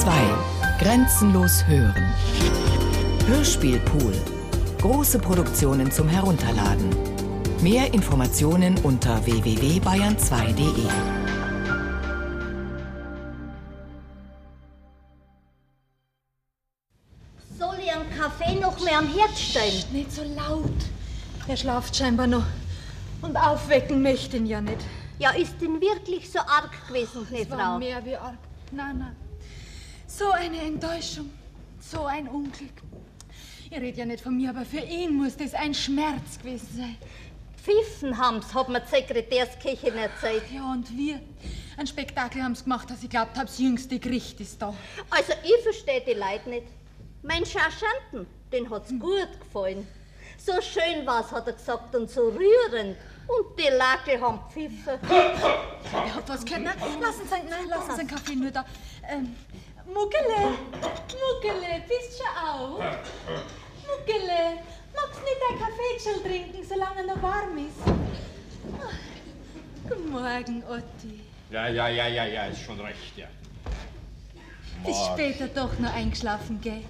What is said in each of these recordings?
2. Grenzenlos hören. Hörspielpool. Große Produktionen zum Herunterladen. Mehr Informationen unter www.bayern2.de. Soll ich einen Kaffee noch mehr am Herd stellen? Nicht so laut. Er schlaft scheinbar noch. Und aufwecken möchte ihn ja nicht. Ja, ist denn wirklich so arg gewesen, Es war Frau? mehr wie arg. Nein, nein. So eine Enttäuschung. So ein Unglück. Ich rede ja nicht von mir, aber für ihn muss das ein Schmerz gewesen sein. Pfiffen haben's, hat mir die Sekretärskirchen erzählt. Ja, und wir? Ein Spektakel haben's gemacht, dass ich glaubt habe, das jüngste Gericht ist da. Also, ich verstehe die Leute nicht. Mein Sergeanten, den hat's Hm. gut gefallen. So schön war's, hat er gesagt, und so rührend. Und die Leute haben pfiffen. Er hat was gehört. Nein, lassen Sie, nein, lassen Sie einen Kaffee nur da. Ähm, Muggele, Muggele, bist schon auf? Muggele, magst nicht ein Kaffeeschel trinken, solange er noch warm ist? Ah, Guten Morgen, Otti. Ja, ja, ja, ja, ja, ist schon recht, ja. Bist später doch noch eingeschlafen, gell?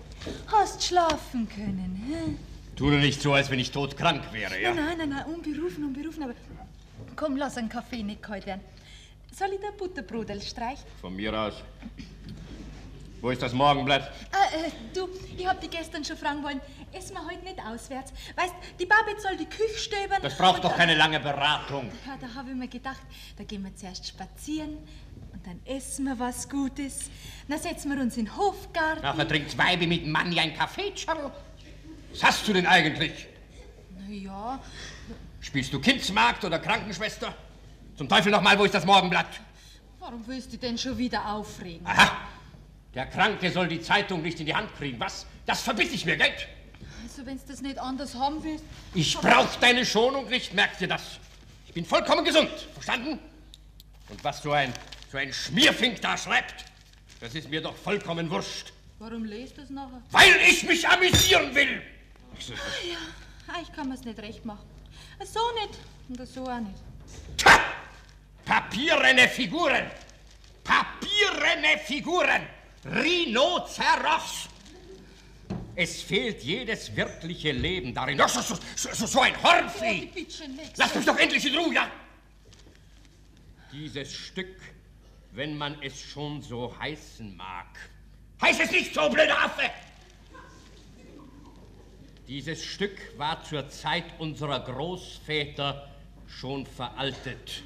Hast schlafen können, hä? Tu nur nicht so, als wenn ich todkrank wäre, ja? Nein, nein, nein, unberufen, unberufen, aber komm, lass einen Kaffee nicht kalt werden. Soll ich dir Butterbrodel streichen? Von mir aus. Wo ist das Morgenblatt? Ah, äh, du, ich hab dich gestern schon fragen wollen, essen wir heute nicht auswärts? Weißt, die Babette soll die Küche stöbern. Das braucht doch keine lange Beratung. Ja, da habe ich mir gedacht, da gehen wir zuerst spazieren und dann essen wir was Gutes. Dann setzen wir uns in den Hofgarten. Nachher trinkt Weibi mit Manni ein Kaffee, Charl. Was hast du denn eigentlich? Na ja, Spielst du Kindsmarkt oder Krankenschwester? Zum Teufel nochmal, wo ist das Morgenblatt? warum willst du denn schon wieder aufregen? Aha! Der Kranke soll die Zeitung nicht in die Hand kriegen. Was? Das verbitte ich mir, Geld. Also, wenn du das nicht anders haben willst. Ich brauch deine Schonung nicht, merkt ihr das? Ich bin vollkommen gesund, verstanden? Und was so ein, so ein Schmierfink da schreibt, das ist mir doch vollkommen wurscht. Warum lest du es nachher? Weil ich mich amüsieren will. Ah, ich kann mir's nicht recht machen. So nicht und so auch nicht. Tja! Papierene Figuren! Papierene Figuren! Rhinoceros! Es fehlt jedes wirkliche Leben darin. Doch, so, so, so, ein Hornvieh! Lass mich doch endlich in Ruhe, ja? Dieses Stück, wenn man es schon so heißen mag. Heiß es nicht so, blöder Affe! Dieses Stück war zur Zeit unserer Großväter schon veraltet.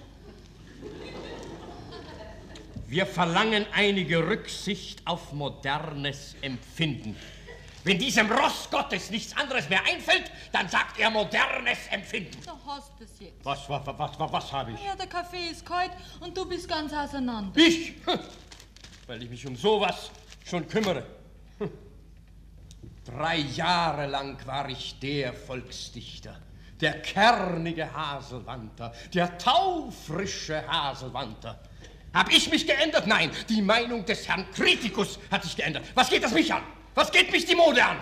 Wir verlangen einige Rücksicht auf modernes Empfinden. Wenn diesem Ross Gottes nichts anderes mehr einfällt, dann sagt er modernes Empfinden. Da hast du es jetzt. Was, was, was, was, was habe ich? Ja, der Kaffee ist kalt und du bist ganz auseinander. Ich? Hm. Weil ich mich um sowas schon kümmere. Hm. Drei Jahre lang war ich der Volksdichter, der kernige Haselwanter, der taufrische Haselwanter. Hab ich mich geändert? Nein, die Meinung des Herrn Kritikus hat sich geändert. Was geht das mich an? Was geht mich die Mode an?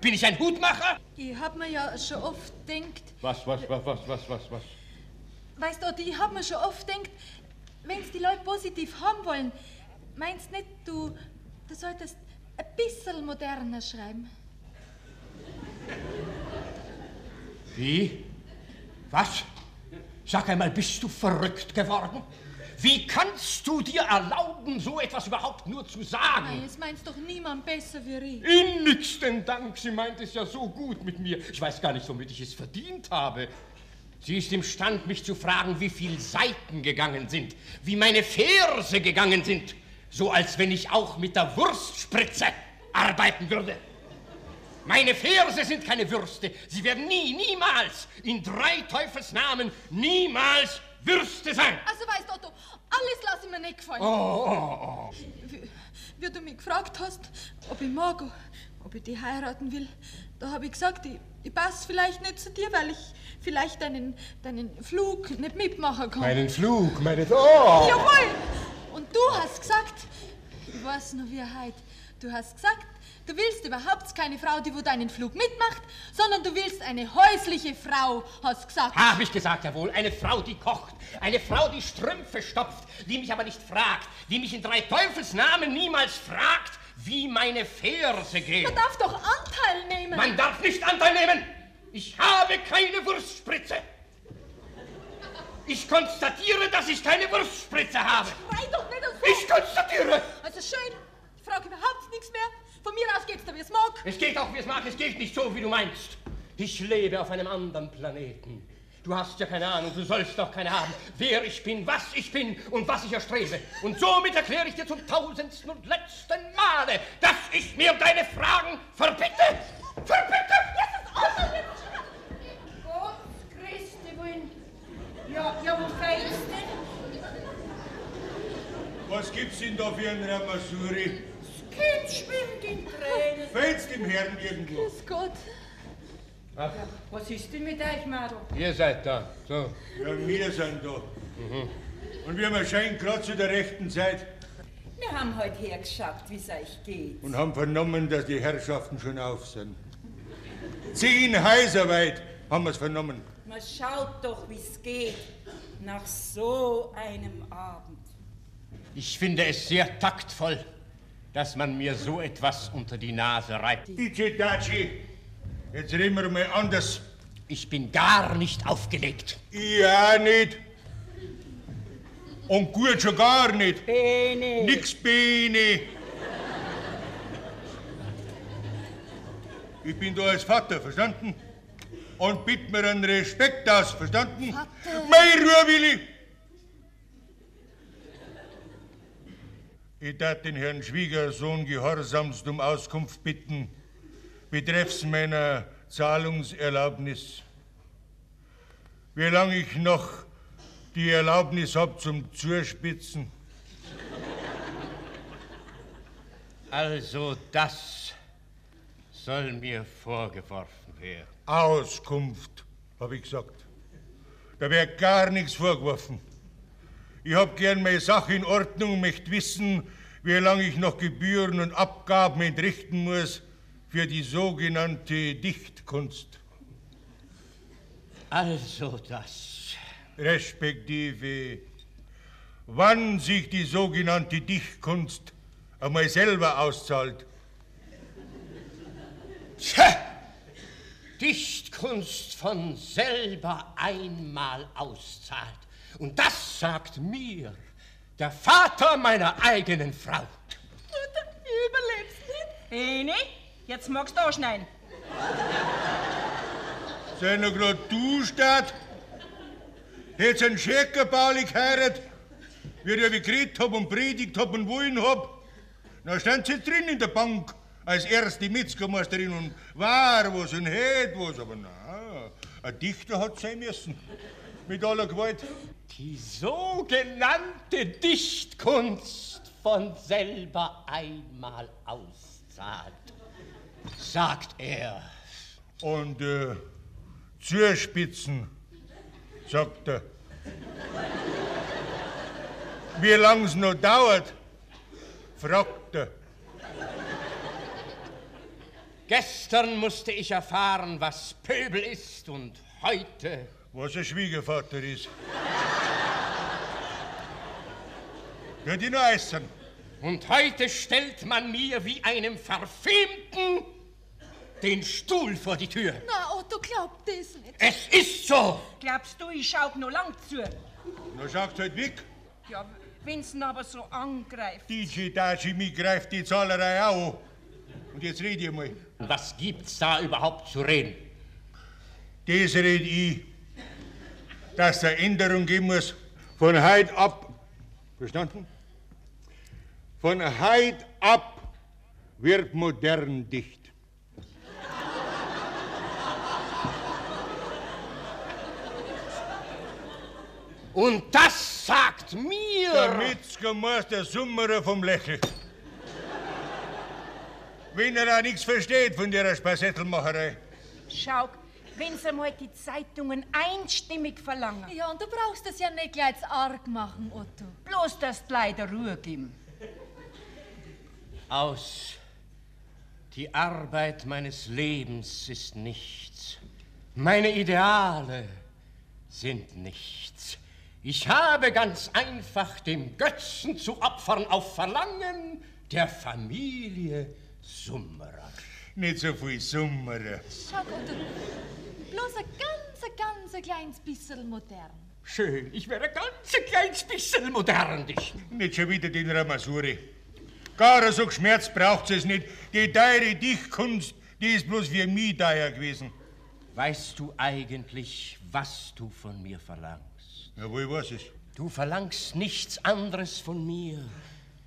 Bin ich ein Hutmacher? Ich hab mir ja schon oft denkt, Was, was, was, was, was, was, was? weißt du, ich hab mir schon oft denkt, wenn's die Leute positiv haben wollen, meinst nicht, du, du solltest ein bisschen moderner schreiben? Wie? Was? Sag einmal, bist du verrückt geworden? Wie kannst du dir erlauben, so etwas überhaupt nur zu Nein, sagen? es meinst doch niemand besser wie ich. Innigsten Dank, sie meint es ja so gut mit mir. Ich weiß gar nicht, womit ich es verdient habe. Sie ist imstand, mich zu fragen, wie viel Seiten gegangen sind, wie meine Verse gegangen sind, so als wenn ich auch mit der Wurstspritze arbeiten würde. Meine Verse sind keine Würste. Sie werden nie, niemals, in drei Teufels Namen, niemals Würste sein. Also weißt du, Otto, alles lass ich mir nicht gefallen. Oh, oh, oh. Wie, wie du mich gefragt hast, ob ich mag, ob ich die heiraten will, da habe ich gesagt, ich, ich passe vielleicht nicht zu dir, weil ich vielleicht deinen, deinen Flug nicht mitmachen kann. Meinen Flug, meine... Oh! Jawohl! Und du hast gesagt, ich weiß noch wie heute, du hast gesagt, du willst überhaupt keine Frau, die wo deinen Flug mitmacht, sondern du willst eine häusliche Frau, hast gesagt. Hab ich gesagt, jawohl. Eine Frau, die kocht. Eine Frau, die Strümpfe stopft. Die mich aber nicht fragt. Die mich in drei Teufels Namen niemals fragt, wie meine Verse gehen. Man darf doch Anteil nehmen. Man darf nicht Anteil nehmen. Ich habe keine Wurstspritze. Ich konstatiere, dass ich keine Wurstspritze habe. Schrei doch nicht so. Ich konstatiere. Also schön. Ich frage überhaupt nichts mehr. Von mir aus geht's da, wie es mag. Es geht auch, wie es mag. Es geht nicht so, wie du meinst. Ich lebe auf einem anderen Planeten. Du hast ja keine Ahnung, du sollst doch keine haben, wer ich bin, was ich bin und was ich erstrebe. Und somit erkläre ich dir zum tausendsten und letzten Male, dass ich mir deine Fragen verbitte. Verbitte! Gott, Christi, wohin? Ja, ja, wo feilst denn? Was gibt's denn da für ein Ramasuri? Kind schwimmt in Tränen. Fehlt's dem Herrn irgendwo? Grüß Gott. Ach, Was ist denn mit euch, Mädel? ihr seid da. So. Ja, wir sind da. Und wir erscheinen gerade zu der rechten Zeit Wir haben heute hergeschaut, wie es euch geht. und haben vernommen, dass die Herrschaften schon auf sind. Zehn Häuser weit haben wir's vernommen. Man schaut doch, wie es geht. Nach so einem Abend. Ich finde es sehr taktvoll, dass man mir so etwas unter die Nase reibt. DJ Daci, jetzt reden wir mal anders. Ich bin gar nicht aufgelegt. Ja, nicht. Und gut schon gar nicht. Bene. Nix Bene. Ich bin da als Vater, verstanden? Und bitte mir einen Respekt aus, verstanden? Vater. Mein Ruhe, Ich darf den Herrn Schwiegersohn gehorsamst um Auskunft bitten, betreffs meiner Zahlungserlaubnis. Wie lange ich noch die Erlaubnis hab zum Zuspitzen? Also das soll mir vorgeworfen werden. Auskunft, hab ich gesagt. Da wird gar nichts vorgeworfen. Ich hab gern meine Sache in Ordnung und möchte wissen, wie lange ich noch Gebühren und Abgaben entrichten muss für die sogenannte Dichtkunst. Also das. Respektive, wann sich die sogenannte Dichtkunst einmal selber auszahlt. Tja, Dichtkunst von selber einmal auszahlt. Und das sagt mir der Vater meiner eigenen Frau. Mutter, ich überleb's nicht. Bene, jetzt magst du anschneiden. Sei noch grad du, Stadt? Hätt's einen Schäckerbaulig geheiratet, wie ich wie geredet hab und predigt hab und wollen hab. Na stand sie drin in der Bank als erste Metzgermeisterin und war was und hätt was. Aber na, ein Dichter hat sein müssen. Mit aller Gewalt. Die sogenannte Dichtkunst von selber einmal auszahlt, sagt er. Und äh, zuspitzen, sagt er. Wie lang's noch dauert, fragt er. Gestern musste ich erfahren, was Pöbel ist und heute Was ein Schwiegervater ist. Könnt ihr noch essen? Und heute stellt man mir wie einem Verfemten den Stuhl vor die Tür. Na, Otto glaubt das nicht. Es ist so. Glaubst du, ich schau noch lang zu? Na sagt halt weg. Ja, wenn's ihn aber so angreift. DJ Daci, mich greift die Zahlerei auch an. Und jetzt red ich mal. Was gibt's da überhaupt zu reden? Das red ich. Dass es eine Änderung geben muss. Von heute ab. Verstanden? Von heute ab wird modern dicht. Und das sagt Der mir. Metzgermeister Summerer vom Lächeln. Wenn er auch nichts versteht von der Spassettelmacherei. Schau, wenn's einmal die Zeitungen einstimmig verlangen. Ja, und du brauchst das ja nicht gleich zu arg machen, Otto. Bloß, dass die leider Ruhe geben. Aus. Die Arbeit meines Lebens ist nichts. Meine Ideale sind nichts. Ich habe ganz einfach dem Götzen zu opfern auf Verlangen der Familie Summerer. Nicht so viel Sommer. Schau, Otto, bloß ein ganz, ganz kleines bisschen modern. Schön, ich wäre ein ganz kleines bisschen modern, dich. Nicht schon wieder den Ramasuri. Gar so Schmerz braucht es nicht. Die teure Dichtkunst, die ist bloß für mich teuer gewesen. Weißt du eigentlich, was du von mir verlangst? Jawohl, was ist? Du verlangst nichts anderes von mir,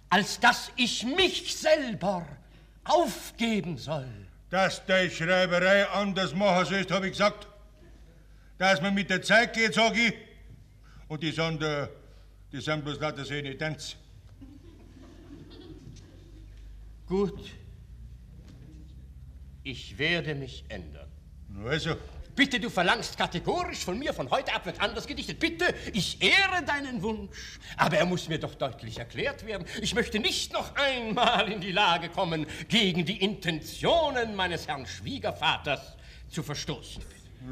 als dass ich mich selber aufgeben soll. Dass deine Schreiberei anders machen sollst, habe ich gesagt. Dass man mit der Zeit geht, sag ich. Und die sind, äh, die sind bloß lauter so eine Tanz. Gut. Ich werde mich ändern. Also, Bitte, du verlangst kategorisch von mir, von heute ab wird anders gedichtet. Bitte, ich ehre deinen Wunsch. Aber er muss mir doch deutlich erklärt werden. Ich möchte nicht noch einmal in die Lage kommen, gegen die Intentionen meines Herrn Schwiegervaters zu verstoßen.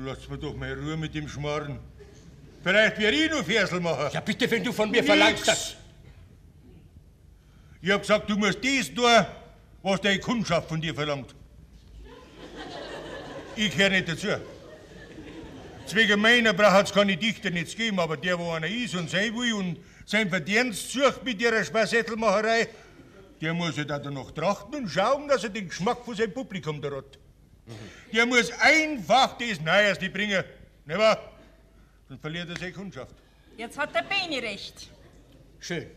lass mir doch mal Ruhe mit dem Schmarren. Vielleicht werde ich noch Versel machen. Ja, bitte, wenn du von mir Nix. verlangst, dass... Ich hab gesagt, du musst das tun, was deine Kundschaft von dir verlangt. Ich gehöre nicht dazu. Zwegen meiner braucht es keine Dichter nicht geben, aber der, wo einer ist und sein will und sein Verdienst sucht mit ihrer Spassettelmacherei, der muss ja danach trachten und schauen, dass er den Geschmack von seinem Publikum da hat. Der muss einfach das Neueste bringen. Nicht wahr? Dann verliert er seine Kundschaft. Jetzt hat der Beni recht. Schön.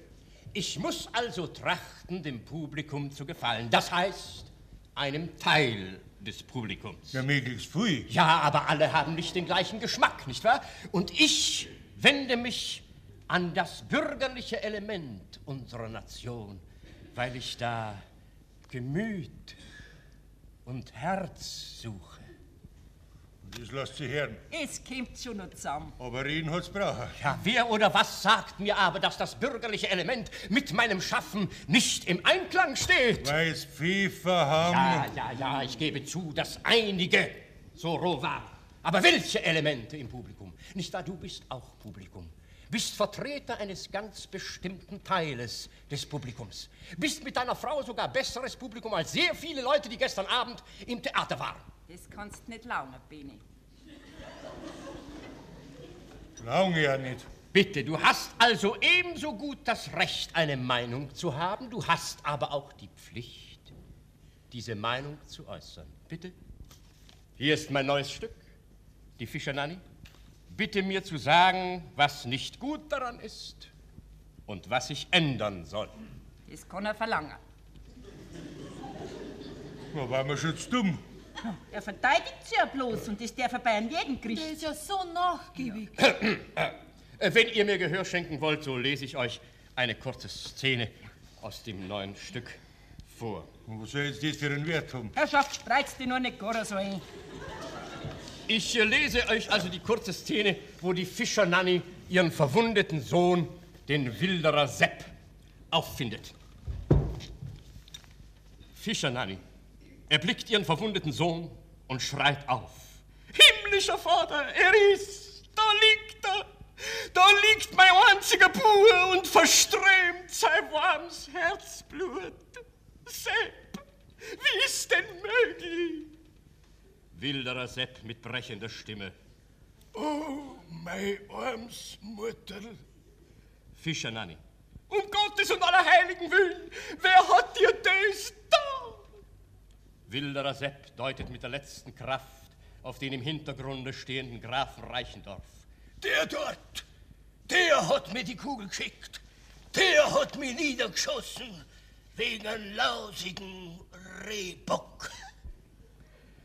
Ich muss also trachten, dem Publikum zu gefallen. Das heißt, einem Teil des Publikums. Ja, möglichst viel. Ja, aber alle haben nicht den gleichen Geschmack, nicht wahr? Und ich wende mich an das bürgerliche Element unserer Nation, weil ich da Gemüt und Herz suche. Das lässt sich hören. Es kommt schon noch zusammen. Aber reden hat's brauchen. Ja, wer oder was sagt mir aber, dass das bürgerliche Element mit meinem Schaffen nicht im Einklang steht? Weil's Pfeffer haben. Ja, ja, ja, ich gebe zu, dass einige so roh waren. Aber welche Elemente im Publikum? Nicht wahr, du bist auch Publikum. Bist Vertreter eines ganz bestimmten Teiles des Publikums. Bist mit deiner Frau sogar besseres Publikum als sehr viele Leute, die gestern Abend im Theater waren. Das kannst nicht lange, Beni. Lange ja nicht. Bitte, du hast also ebenso gut das Recht, eine Meinung zu haben, du hast aber auch die Pflicht, diese Meinung zu äußern. Bitte. Hier ist mein neues Stück, die Fischernanni. Bitte mir zu sagen, was nicht gut daran ist und was ich ändern soll. Das kann er verlangen. Da waren wir schon dumm. Er verteidigt sie ja bloß und das darf er bei einem jeden Der Gericht. ist ja so nachgiebig. Äh, Wenn ihr mir Gehör schenken wollt, so lese ich euch eine kurze Szene aus dem neuen Stück vor. Und was soll jetzt das für einen Wert haben? Herrschaft, spreizt die nur nicht gar so ein. Ich äh, lese euch also die kurze Szene, wo die Fischernanni ihren verwundeten Sohn, den Wilderer Sepp, auffindet. Fischernanni erblickt ihren verwundeten Sohn und schreit auf. Himmlischer Vater, er ist, da liegt er, da liegt mein einziger Bub und verströmt sein warmes Herzblut. Sepp, wie ist denn möglich? Wilderer Sepp mit brechender Stimme. Oh, mein arms Mutterl. Fischernanni. Um Gottes und aller Heiligen Willen, wer hat dir das da? Wilderer Sepp deutet mit der letzten Kraft auf den im Hintergrunde stehenden Grafen Reichendorf. Der dort, der hat mir die Kugel geschickt. Der hat mich niedergeschossen wegen einem lausigen Rehbock.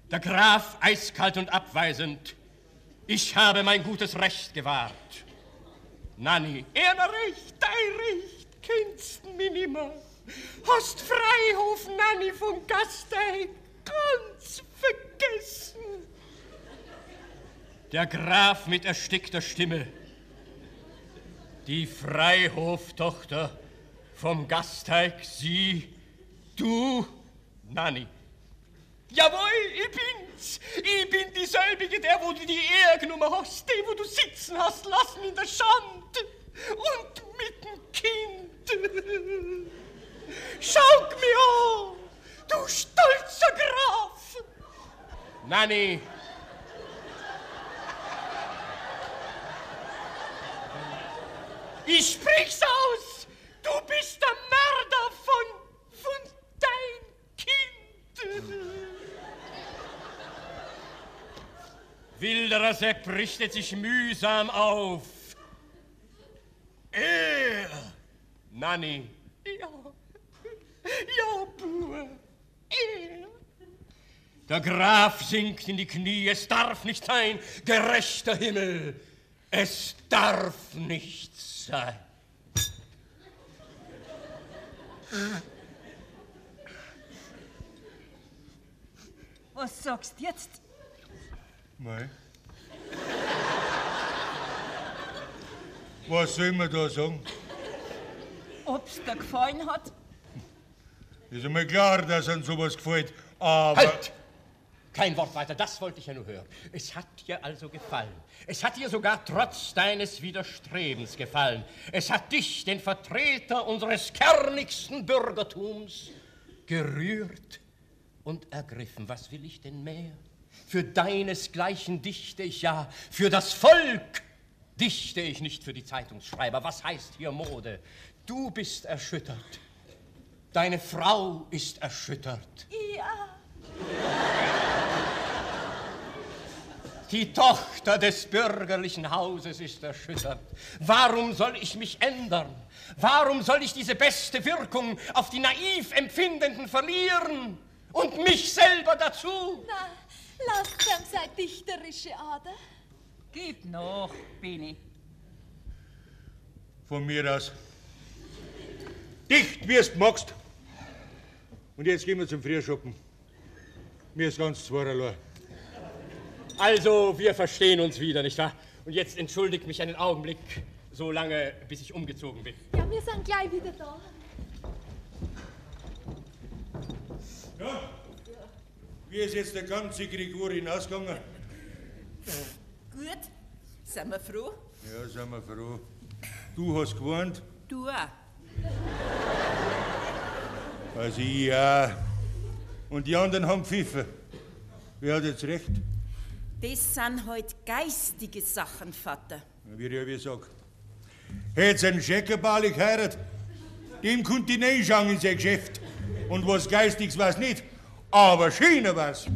Der Graf eiskalt und abweisend. Ich habe mein gutes Recht gewahrt. Nanni, er Recht, dein Recht, kennst mich nimmer. Hast Freihof Nanni vom Gasteig ganz vergessen. Der Graf mit erstickter Stimme. Die Freihoftochter vom Gasteig, sie, du, Nanni. Jawohl, ich bin's. Ich bin dieselbige, der, wo du die Ehre genommen hast, der, wo du sitzen hast lassen in der Schand und mit dem Kind. Schau du stolzer Graf! Nanni! Ich sprich's aus! Du bist der Mörder von, von dein Kind! Wilderer Sepp richtet sich mühsam auf. Er! Nanny! Der Graf sinkt in die Knie. Es darf nicht sein, gerechter Himmel. Es darf nicht sein. Was sagst du jetzt? Mei. Was soll man da sagen? Ob's dir gefallen hat? Ist einmal klar, dass an sowas gefällt. Aber. Halt! Kein Wort weiter, das wollte ich ja nur hören. Es hat dir also gefallen. Es hat dir sogar trotz deines Widerstrebens gefallen. Es hat dich, den Vertreter unseres kernigsten Bürgertums, gerührt und ergriffen. Was will ich denn mehr? Für deinesgleichen dichte ich ja, für das Volk dichte ich nicht für die Zeitungsschreiber. Was heißt hier Mode? Du bist erschüttert. Deine Frau ist erschüttert. Ja. Die Tochter des bürgerlichen Hauses ist erschüttert. Warum soll ich mich ändern? Warum soll ich diese beste Wirkung auf die naiv Empfindenden verlieren? Und mich selber dazu? Na, lasst ihm seine dichterische Ader. Gib noch, Bini. Von mir aus. Dicht, wie es magst. Und jetzt gehen wir zum Frühschoppen. Mir ist ganz zweierlei. Also, wir verstehen uns wieder, nicht wahr? Und jetzt entschuldigt mich einen Augenblick, so lange, bis ich umgezogen bin. Ja, wir sind gleich wieder da. Ja? Wie ist jetzt der ganze Grigori hinausgegangen? Gut, sind wir froh? Ja, sind wir froh. Du hast gewohnt, Du auch. also ich ja. Und die anderen haben pfiffen. Wer hat jetzt recht? Das sind halt geistige Sachen, Vater. Wie ich wie sag. Hätt's einen Scheckerbalik heiratet, dem konnte ich nicht schauen in sein Geschäft. Und was Geistiges war's nicht. Aber schöner war's.